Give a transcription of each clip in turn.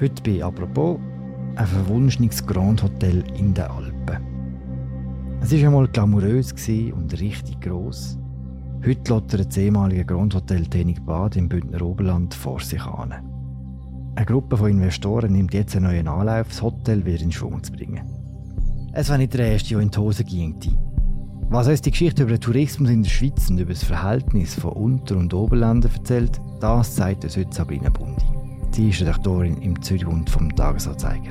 Heute bei «Apropos» ein verwunschenes Grand Hotel in den Alpen. Es war einmal glamourös und richtig gross. Heute lottert das ehemalige Grand Hotel Tenig Bad im Bündner Oberland vor sich an. Eine Gruppe von Investoren nimmt jetzt einen neuen Anlauf, das Hotel wieder in Schwung zu bringen. Es war nicht der erste, der in die Hose ging. Was uns die Geschichte über den Tourismus in der Schweiz und über das Verhältnis von Unter- und Oberländern erzählt, das zeigt uns heute Sabrina Bundi. Sie ist Redaktorin im Zürichbund vom Tagesanzeiger.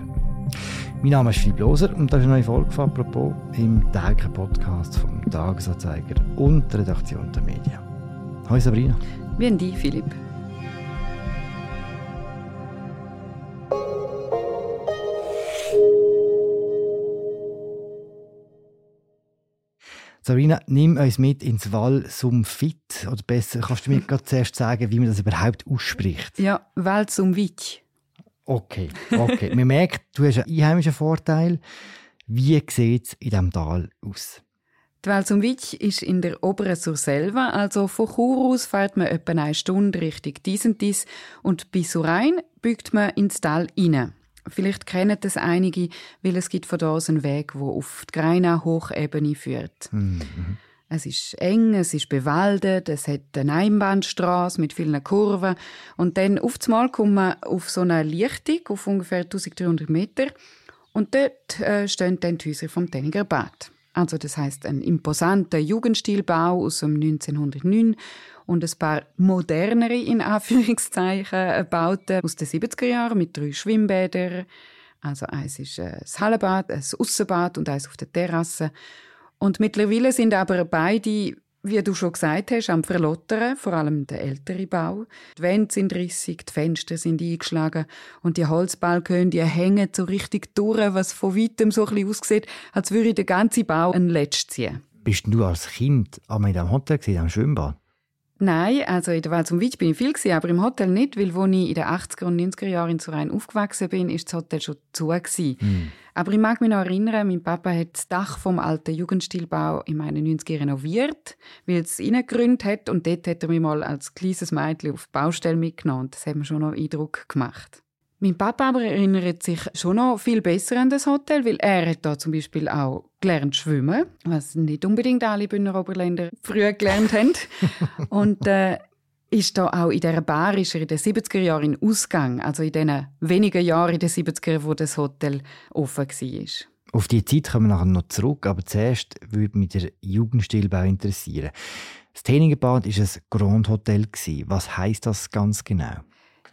Mein Name ist Philipp Loser und das ist eine neue Folge von «Apropos» im täglichen Podcast vom Tagesanzeiger und der Redaktion der Medien. Hallo Sabrina. Wie die, Philipp. Sabrina, nimm uns mit ins Val Sumfit. Oder besser, kannst du mir gerade zuerst sagen, wie man das überhaupt ausspricht? Ja, Val Sumvit. Okay, okay. man merkt, du hast einen einheimischen Vorteil. Wie sieht es in diesem Tal aus? Die Val Sumvit ist in der oberen Surselva, also von Chur aus fährt man etwa eine Stunde Richtung dies und dies und bis Surain biegt man ins Tal hinein. Vielleicht kennen das einige, weil es gibt von dort einen Weg, der auf die Greinau Hochebene führt. Mhm. Es ist eng, es ist bewaldet, es hat eine Einbahnstraße mit vielen Kurven und dann auf einmal kommt man auf so eine Lichtung auf ungefähr 1300 Meter und dort äh, stehen dann die Häuser vom Tenniger Bad. Also das heißt ein imposanter Jugendstilbau aus dem 1909 und ein paar modernere, in Anführungszeichen, Bauten aus den 70er Jahren mit drei Schwimmbädern. Also eins ist äh, das Hallenbad, ein Aussenbad und eins auf der Terrasse. Und mittlerweile sind aber beide, wie du schon gesagt hast, am Verlottern, vor allem der ältere Bau. Die Wände sind rissig, die Fenster sind eingeschlagen und die Holzbalkone, die hängen so richtig durch, was von weitem so ein bisschen aussieht, als würde der ganze Bau ein Letzt ziehen. Bist du als Kind einmal in diesem Hotel, gewesen, am Schwimmbad? Nein, also in der Welt zum Witsch bin ich viel gewesen, aber im Hotel nicht, weil wo ich in den 80er und 90er Jahren in Surein aufgewachsen bin, ist das Hotel schon zu gewesen. Mm. Aber ich mag mich noch erinnern, mein Papa hat das Dach vom alten Jugendstilbau in meinen 90er renoviert, weil es gegründet hat und dort hat er mich mal als kleines Mädchen auf die Baustelle mitgenommen. Das hat mir schon noch Eindruck gemacht. Mein Papa aber erinnert sich schon noch viel besser an das Hotel, weil er hat da zum Beispiel auch gelernt schwimmen, was nicht unbedingt alle Bündner Oberländer früher gelernt haben. Und äh, ist da auch in dieser Bar ist er in den 70er Jahren in Ausgang, also in den wenigen Jahren in den 70er, wo das Hotel offen war. Auf die Zeit kommen wir nachher noch zurück, aber zuerst würde mich der Jugendstilbau interessieren. Das Teningenbad war ein Grand Hotel. Was heisst das ganz genau?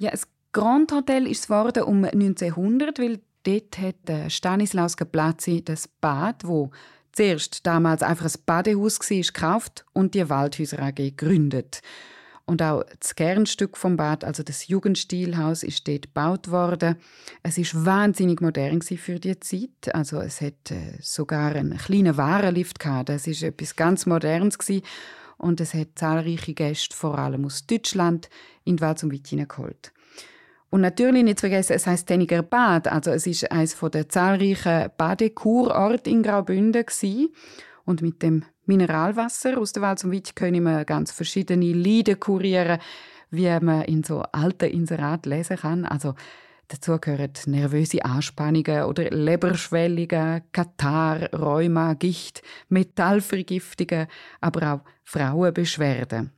Ja, es Grand Hotel ist es worden um 1900, weil dort hat Stanislaus Geplatzi das Bad, wo zuerst damals einfach ein Badehaus war, gekauft und die Waldhäuser AG gegründet. Und auch das Kernstück vom Bad, also das Jugendstilhaus, ist dort gebaut worden. Es ist wahnsinnig modern für die Zeit. Also es hat äh, sogar einen kleinen Warenlift gehabt. Das ist etwas ganz Modernes gewesen. und es hat zahlreiche Gäste, vor allem aus Deutschland, in die Welt zum Weit geholt. Und natürlich nicht zu vergessen, es heißt Tenniger Bad. Also es ist eines der zahlreichen Badekurorte in Graubünden. Und mit dem Mineralwasser aus der Wald zum Witz können wir ganz verschiedene Leiden kurieren, wie man in so alten Inseraten lesen kann. Also dazu gehören nervöse Anspannungen oder Leberschwellungen, Katar, Rheuma, Gicht, Metallvergiftungen, aber auch Frauenbeschwerden.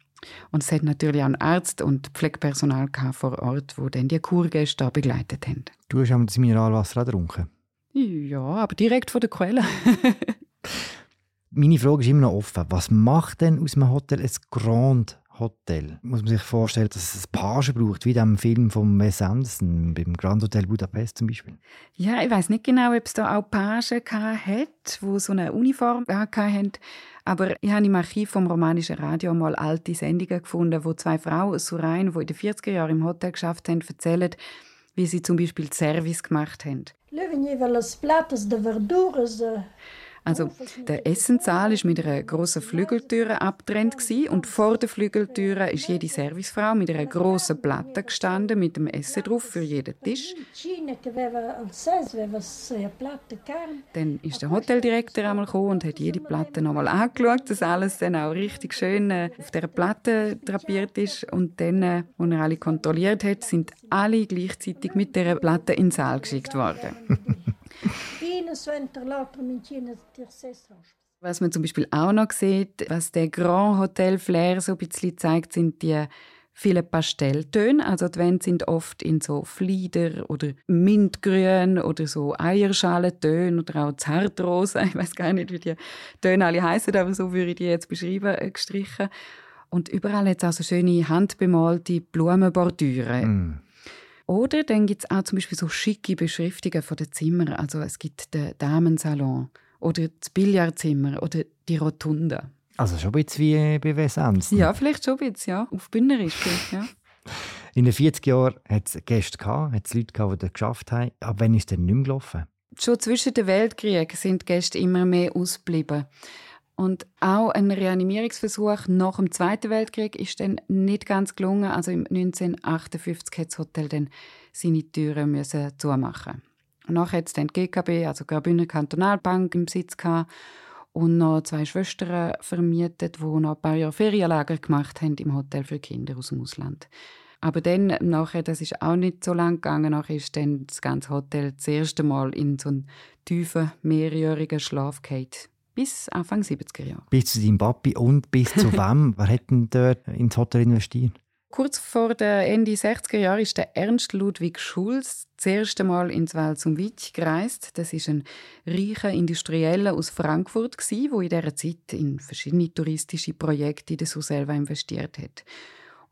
Und es hat natürlich auch einen Arzt und Pflegepersonal vor Ort, wo dann die Kurgäste begleitet haben. Du hast das Mineralwasser auch getrunken? Ja, aber direkt von der Quelle. Meine Frage ist immer noch offen. Was macht denn aus einem Hotel ein Grand Hotel? Muss man sich vorstellen, dass es ein Page braucht, wie dem Film von Wes Anderson, beim Grand Hotel Budapest zum Beispiel? Ja, ich weiß nicht genau, ob es da auch Pagen hat, wo so eine Uniform hatten. Aber ich habe im Archiv vom romanischen Radio mal alte Sendungen gefunden, wo zwei Frauen aus Surain, die in den 40er Jahren im Hotel geschafft haben, erzählen, wie sie zum Beispiel Service gemacht haben. Also der Essensaal ist mit einer großen Flügeltüre abgetrennt und vor der Flügeltüre ist jede Servicefrau mit einer großen Platte gestanden mit dem Essen drauf für jeden Tisch. Dann ist der Hoteldirektor einmal gekommen und hat jede Platte nochmal angeschaut, dass alles dann auch richtig schön äh, auf der Platte drapiert ist. Und dann, als äh, er alle kontrolliert hat, sind alle gleichzeitig mit der Platte in den Saal geschickt worden. Was man zum Beispiel auch noch sieht, was der Grand Hotel Flair so ein bisschen zeigt, sind die viele Pastelltöne. Also die Wände sind oft in so Flieder oder Mintgrün oder so Eierschalentöne oder auch Zartrosa. Ich weiß gar nicht, wie die Töne alle heißen, aber so würde ich die jetzt beschreiben, äh, gestrichen. Und überall hat es auch so schöne handbemalte Blumenbordüre. Mm. Oder dann gibt es auch zum Beispiel so schicke Beschriftungen von den Zimmern. Also es gibt den Damensalon oder das Billardzimmer oder die Rotunde. Also schon ein bisschen wie bei Wes Anderson. Ja, vielleicht schon ein bisschen, ja. Auf Bühnerisch, ja. In den 40 Jahren hat es Gäste gehabt, hat es Leute gehabt, die das geschafft haben. Aber wann ist denn nicht mehr gelaufen? Schon zwischen den Weltkriegen sind Gäste immer mehr ausgeblieben. Und auch ein Reanimierungsversuch nach dem Zweiten Weltkrieg ist dann nicht ganz gelungen. Also im 1958 hat das Hotel dann seine Türen müssen zumachen. Und nachher hat es dann die GKB, also Graubünden Kantonalbank, im Besitz gehabt und noch zwei Schwestern vermietet, die noch ein paar Jahre Ferienlager gemacht haben im Hotel für Kinder aus dem Ausland. Aber dann, nachher, das ist auch nicht so lang gegangen, nachher ist dann das ganze Hotel das erste Mal in so einen tiefen, mehrjährigen Schlaf gefallen. Bis Anfang 70er Jahre. Bis zu deinem Papi und bis zu wem? Wer hat denn dort ins Hotel investiert? Kurz vor der Ende 60er Jahre ist der Ernst Ludwig Schulz das erste Mal ins Val zum Witch gereist. Das ist ein reicher Industrieller aus Frankfurt der in dieser Zeit in verschiedene touristische Projekte in der Surselva investiert hat.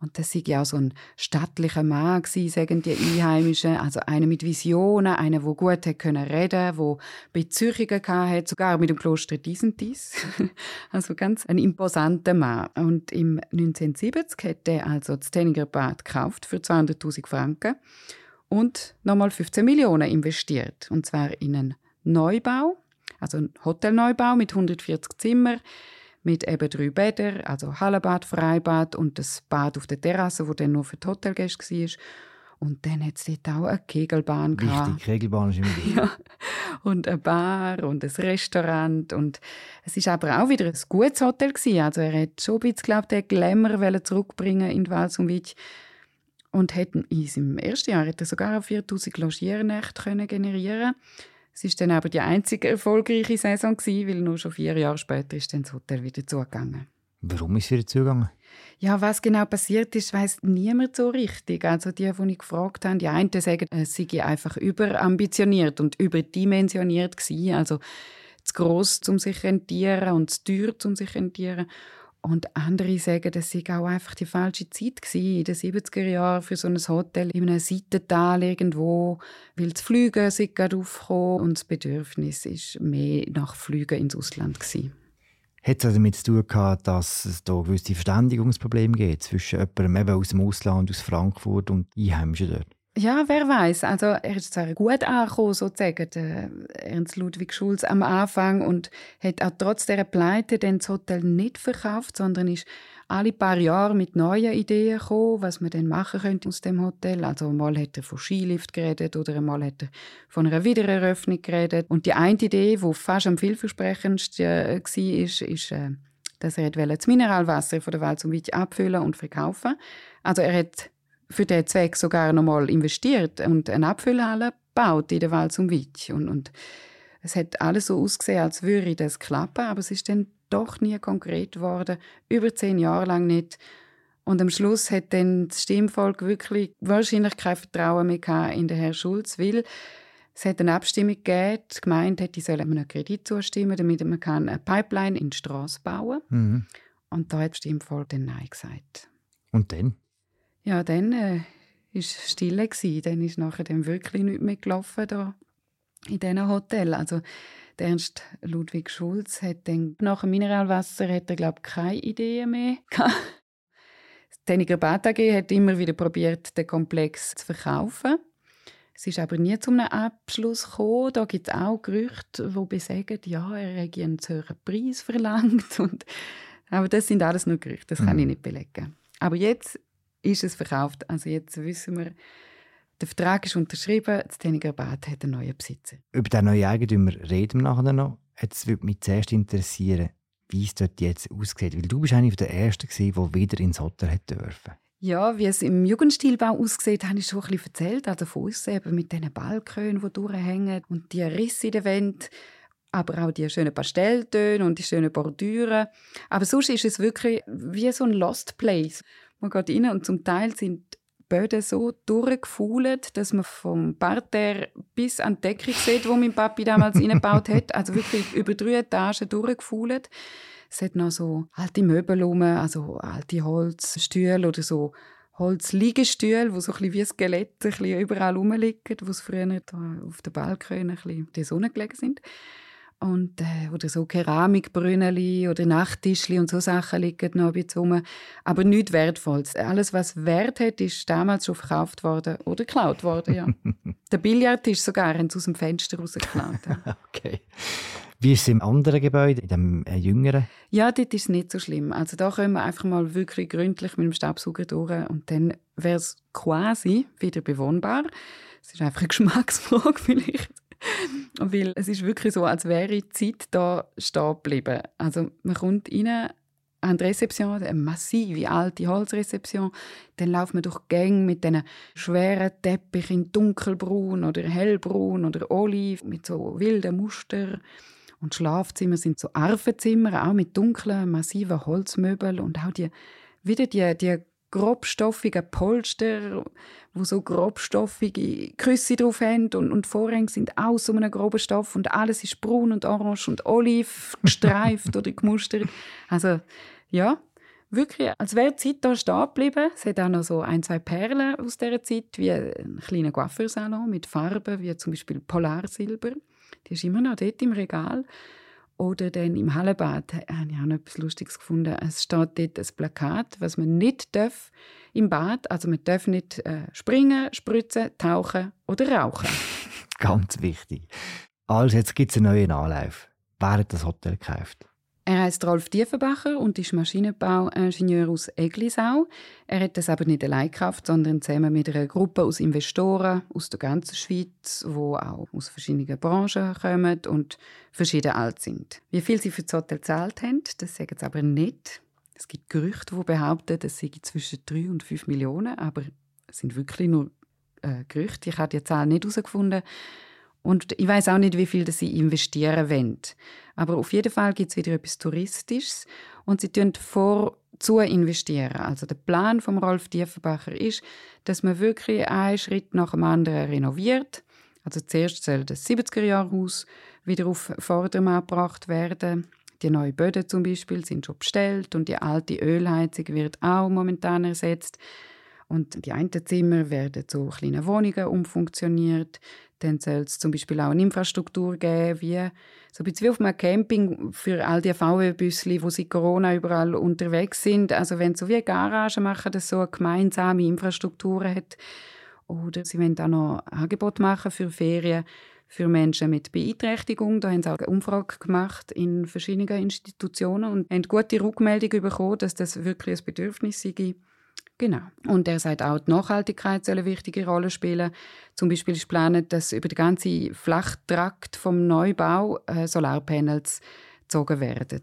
Und das war ja auch so ein stattlicher Mann, sagen die Einheimischen. Also einer mit Visionen, einer, der gut reden können reden, der Beziehungen hatte, sogar mit dem Kloster Disentis. also ganz ein imposanter Mann. Und im 1970 hat er also das Tenninger Bad gekauft für 200.000 Franken und nochmal 15 Millionen investiert. Und zwar in einen Neubau, also einen Hotelneubau mit 140 Zimmern mit eben drei Bädern, also Hallenbad, Freibad und das Bad auf der Terrasse, wo dann nur für die Hotelgäste war. Und dann hat es dort auch eine Kegelbahn Wichtig, gehabt. Kegelbahn ist immer wichtig. ja. Und ein Bar und ein Restaurant. Und es war aber auch wieder ein gutes Hotel. Gewesen. Also er hat schon ein bisschen, glaube den Glamour zurückbringen in Walsumwitsch. Und hat in seinem ersten Jahr hat er sogar 4000 Logiernächte generieren es ist dann aber die einzige erfolgreiche Saison gewesen, weil nur schon vier Jahre später ist dann das Hotel wieder zugegangen. Warum ist es wieder zugegangen? Ja, was genau passiert ist, weiß niemand so richtig. Also die, die ich gefragt habe, die einen sagen, es sei einfach überambitioniert und überdimensioniert gewesen. Also zu gross, um sich rentieren und zu teuer, um sich rentieren. Und andere sagen, das sei auch einfach die falsche Zeit gewesen, in den 70er Jahren für so ein Hotel in einem Seitental irgendwo, weil das Flüge sind gerade aufgekommen und das Bedürfnis ist mehr nach Flügen ins Ausland gewesen. Hat es damit zu tun gehabt, dass es da gewisse Verständigungsprobleme gibt zwischen jemandem aus dem Ausland, aus Frankfurt und Einheimischen dort? Ja, wer weiß. Also er ist zwar gut angekommen, sozusagen, der Ernst Ludwig Schulz am Anfang und hat auch trotz dieser Pleite das Hotel nicht verkauft, sondern ist alle paar Jahre mit neuen Ideen gekommen, was man denn machen könnte aus dem Hotel. Also mal hat er von Skilift geredet oder einmal hat er von einer Wiedereröffnung geredet. Und die eine Idee, die fast am vielversprechendsten äh, war, ist, ist äh, dass er das Mineralwasser von der Wald zum Witz abfüllen und verkaufen. Also er hat für diesen Zweck sogar noch mal investiert und eine Abfüllhalle gebaut in der Wald zum Witsch. Und, und es hat alles so ausgesehen, als würde das klappen, aber es ist dann doch nie konkret geworden, über zehn Jahre lang nicht. Und am Schluss hat dann das Stimmvolk wirklich wahrscheinlich kein Vertrauen mehr in den Herrn Schulz, weil es hat eine Abstimmung gegeben, die Gemeinde hätte sollen einem Kredit zustimmen, damit man eine Pipeline in die Straße bauen kann. Mhm. Und da hat das Stimmvolk dann Nein gesagt. Und dann? Ja, dann äh, es stille gsi. Dann ist nachher dann wirklich nichts mehr gelaufen da in diesem Hotel. Also der Ernst Ludwig Schulz hat dann nach dem Mineralwasser hat er glaube keine Idee mehr gehabt. Tenniger Bad AG hat immer wieder probiert, den Komplex zu verkaufen. Es ist aber nie zu einem Abschluss gekommen. Da gibt es auch Gerüchte, die besagen, ja, er hätte einen höheren Preis verlangt. Und, aber das sind alles nur Gerüchte, das kann mhm. ich nicht belegen. Aber jetzt ist es verkauft. Also jetzt wissen wir, der Vertrag ist unterschrieben, das Tenniger Bad hat einen neuen Besitzer. Über den neuen Eigentümer reden wir nachher noch. Jetzt würde mich zuerst interessieren, wie es dort jetzt aussieht. Weil du bist einer der Ersten, der wieder ins Hotel dürfen. Ja, wie es im Jugendstilbau aussieht, habe ich schon ein bisschen erzählt. Also von uns eben mit diesen Balkönen, die durchhängen und die Risse in der Wand, aber auch die schönen Pastelltöne und die schönen Bordüren. Aber sonst ist es wirklich wie so ein Lost Place. Man geht rein und zum Teil sind Böden so durchgefuhlt, dass man vom Parterre bis an die Decke sieht, wo mein Papi damals reingebaut hat. Also wirklich über drei Etagen durchgefuhlt. Es hat noch so alte Möbel rum, also alte Holzstühle oder so Holzliegestühle, wo so ein bisschen wie Skelette ein bisschen überall rumliegen, wo es früher auf den Balkon ein bisschen in der Sonne gelegen sind. Und, äh, oder so Keramikbrünneli oder Nachttischli und so Sachen liegen noch ein bisschen rum. Aber nichts Wertvolles. Alles, was Wert hat, ist damals schon verkauft worden oder geklaut worden, ja. Der Billardtisch sogar haben sie aus dem Fenster rausgeklaut. Ja. okay. Wie ist es im anderen Gebäude, in dem äh, jüngeren? Ja, dort ist es nicht so schlimm. Also da können wir einfach mal wirklich gründlich mit dem Staubsauger durch und dann wäre es quasi wieder bewohnbar. Es ist einfach eine Geschmacksfrage vielleicht. Weil es ist wirklich so, als wäre die Zeit da stehen geblieben. Also man kommt rein an die Rezeption, eine massive alte Holzrezeption. Dann läuft man durch Gänge mit diesen schweren Teppichen in dunkelbraun oder hellbraun oder oliv mit so wilden Mustern. Und Schlafzimmer sind so Arfenzimmer, auch mit dunklen, massiven Holzmöbeln und auch die, wieder die, die grobstoffigen Polster, wo so grobstoffige Küsse drauf haben und, und Vorhänge sind aus so einem groben Stoff und alles ist braun und orange und oliv gestreift oder gemustert. Also ja, wirklich, als wäre die Zeit da stehen geblieben. Es hat auch noch so ein, zwei Perlen aus dieser Zeit, wie ein kleiner Coiffeursalon mit Farben, wie zum Beispiel Polarsilber. Die ist immer noch dort im Regal. Oder dann im Hallenbad habe ich auch noch etwas Lustiges gefunden. Es steht dort ein Plakat, was man nicht darf im Bad. Also man darf nicht äh, springen, spritzen, tauchen oder rauchen. Ganz wichtig. Also jetzt gibt es einen neuen Anlauf. Wer hat das Hotel gekauft? Er heißt Rolf Diefenbacher und ist Maschinenbauingenieur aus Eglisau. Er hat das aber nicht allein gekauft, sondern zusammen mit einer Gruppe aus Investoren aus der ganzen Schweiz, wo auch aus verschiedenen Branchen kommen und verschieden alt sind. Wie viel sie für das Hotel gezahlt haben, das sagen sie aber nicht. Es gibt Gerüchte, die behaupten, es sei zwischen 3 und 5 Millionen, aber es sind wirklich nur äh, Gerüchte. Ich habe die Zahl nicht herausgefunden. Und ich weiß auch nicht, wie viel sie investieren wollen. Aber auf jeden Fall gibt es wieder etwas Touristisches und sie tun vorzu investieren. Also der Plan von Rolf Diefenbacher ist, dass man wirklich einen Schritt nach dem anderen renoviert. Also zuerst soll das 70er-Jahr-Haus wieder auf Vordermann gebracht werden. Die neuen Böden zum Beispiel sind schon bestellt und die alte Ölheizung wird auch momentan ersetzt. Und die einen Zimmer werden zu kleinen Wohnungen umfunktioniert. Dann soll es zum Beispiel auch eine Infrastruktur geben, wie so ein bisschen wie auf einem Camping für all die VW-Büsse, wo sie Corona überall unterwegs sind. Also wenn so wie eine Garage machen, dass so eine gemeinsame Infrastruktur hat. Oder sie wollen auch noch Angebote machen für Ferien für Menschen mit Beeinträchtigung. Da haben sie auch eine Umfrage gemacht in verschiedenen Institutionen und haben gute Rückmeldung bekommen, dass das wirklich ein Bedürfnis sei Genau. Und er sagt auch, die Nachhaltigkeit soll eine wichtige Rolle spielen. Zum Beispiel ist geplant, dass über den ganzen Flachtrakt vom Neubau äh, Solarpanels gezogen werden.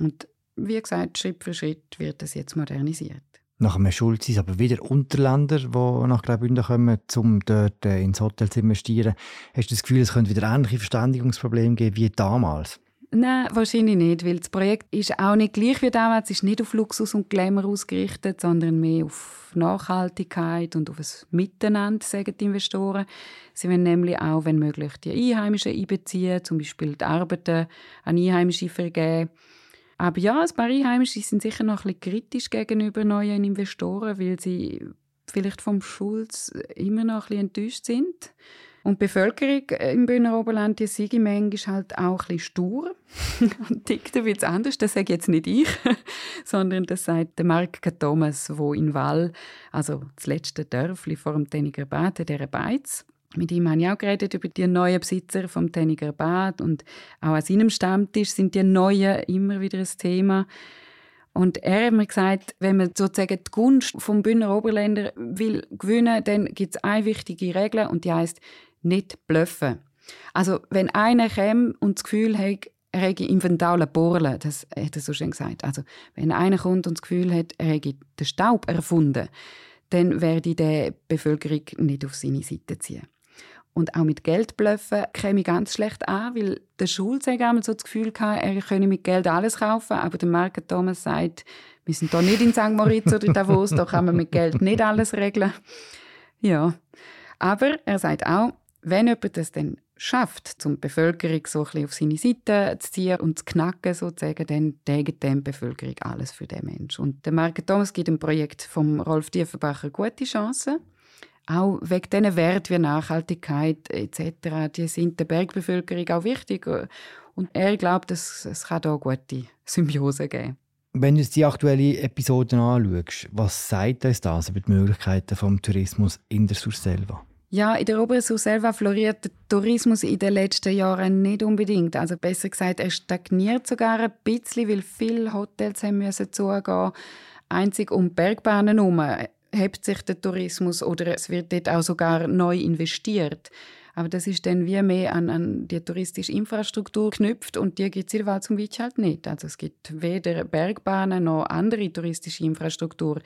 Und wie gesagt, Schritt für Schritt wird das jetzt modernisiert. Nach einem Schulz sind aber wieder Unterländer, die nach Graubünden kommen, um dort äh, ins Hotel zu investieren. Hast du das Gefühl, es könnte wieder ähnliche Verständigungsprobleme geben wie damals? Nein, wahrscheinlich nicht, weil das Projekt ist auch nicht gleich wie damals. Es ist nicht auf Luxus und Glamour ausgerichtet, sondern mehr auf Nachhaltigkeit und auf ein Miteinander, sagen die Investoren. Sie wollen nämlich auch, wenn möglich, die Einheimischen einbeziehen, zum Beispiel die Arbeiten an Einheimische vergeben. Aber ja, ein paar Einheimische sind sicher noch ein bisschen kritisch gegenüber neuen Investoren, weil sie vielleicht vom Schulz immer noch ein bisschen enttäuscht sind. Und die Bevölkerung äh, im Bühner Oberland, die sei manchmal halt auch ein bisschen stur und tickt ein bisschen anders. Das sage jetzt nicht ich, sondern das sagt der Mark Thomas, wo in Wall, also das letzte Dörfli vor dem Tenniger Bad, der Beiz, Mit ihm habe ich auch geredet über die neuen Besitzer vom Tenniger Bad und auch an seinem Stammtisch sind die neuen immer wieder ein Thema. Und er hat mir gesagt, wenn man sozusagen die Gunst vom Bühner Oberländer will gewinnen, dann gibt es eine wichtige Regel und die heißt nicht bluffen. Also wenn einer käme und das Gefühl hat, er hätte im Ventalen bohren, das hat er so schön gesagt. Also wenn einer kommt und das Gefühl hat, er hätte den Staub erfunden, dann werde ich die Bevölkerung nicht auf seine Seite ziehen. Und auch mit Geld bluffen käme ich ganz schlecht an, weil der Schulz einmal so das Gefühl hatte, er könne mit Geld alles kaufen, aber der Marke Thomas sagt, wir sind hier nicht in St. Moritz oder Davos, da kann man mit Geld nicht alles regeln. Ja, aber er sagt auch, wenn jemand das dann schafft, um die Bevölkerung so ein auf seine Seite zu ziehen und zu knacken, sozusagen, dann tägt die Bevölkerung alles für den Menschen. Und der Marke Thomas gibt dem Projekt von Rolf Diefenbacher gute Chancen auch wegen diesen Werten wie Nachhaltigkeit etc., die sind der Bergbevölkerung auch wichtig. Und er glaubt, dass es kann da gute Symbiose geben Wenn du die aktuelle Episode anschaust, was sagt uns das über die Möglichkeiten des Tourismus in der Surselva? Ja, in der oberen Surselva floriert der Tourismus in den letzten Jahren nicht unbedingt. Also besser gesagt, er stagniert sogar ein bisschen, weil viele Hotels haben müssen zugehen einzig um Bergbahnen herum hebt sich der Tourismus oder es wird dort auch sogar neu investiert. Aber das ist dann wie mehr an, an die touristische Infrastruktur geknüpft und die gibt es in der zum Witsch halt nicht. Also es gibt weder Bergbahnen noch andere touristische Infrastruktur.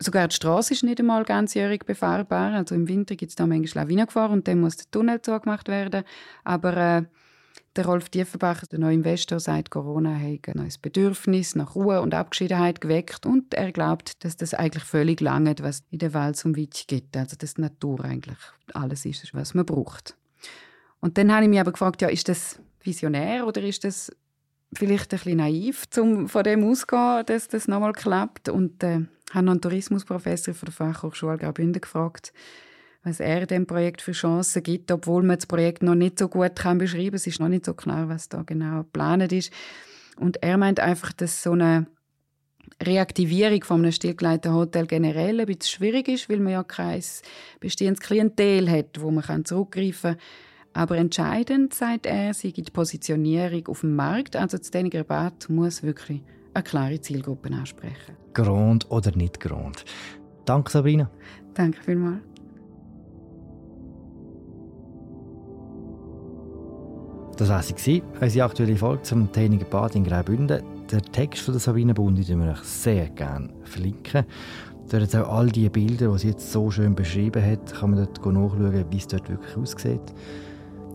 Sogar die Straße ist nicht einmal ganzjährig befahrbar. Also im Winter gibt es da manchmal Lawinengefahr und dann muss der Tunnel zugemacht werden. Aber äh, der Rolf Diefenbach, der neue Investor, sagt, Corona hat ein neues Bedürfnis nach Ruhe und Abgeschiedenheit geweckt und er glaubt, dass das eigentlich völlig lange, was in der Welt zum Witz gibt. Also dass die Natur eigentlich alles ist, was man braucht. Und dann habe ich mich aber gefragt, ja, ist das visionär oder ist das vielleicht ein bisschen naiv, um von dem auszugehen, dass das nochmal klappt? Und äh, habe noch einen Tourismusprofessor von der Fachhochschule Graubünden gefragt, was er dem Projekt für Chancen gibt, obwohl man das Projekt noch nicht so gut kann beschreiben kann. Es ist noch nicht so klar, was da genau geplant ist. Und er meint einfach, dass so eine Reaktivierung von einem stillgelegten Hotel generell ein bisschen schwierig ist, weil man ja kein bestehendes Klientel hat, wo man zurückgreifen kann. Aber entscheidend, sagt er, sei die Positionierung auf dem Markt. Also das Däniger Bad muss wirklich eine klare Zielgruppe ansprechen. Grund oder nicht Grund. Danke, Sabrina. Danke vielmals. Das war sie, unsere aktuelle Folge zum Täniger Bad in Graubünden. Der Text von der Sabine Bundi den wir euch sehr gerne verlinken. Dort auch all die Bilder, die sie jetzt so schön beschrieben hat, kann man dort nachschauen, wie es dort wirklich aussieht.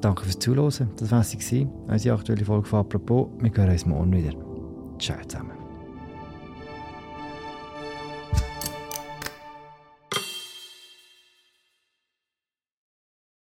Danke fürs Zuhören. Das war sie, unsere aktuelle Folge von «Apropos». Wir hören uns morgen wieder. Ciao zusammen.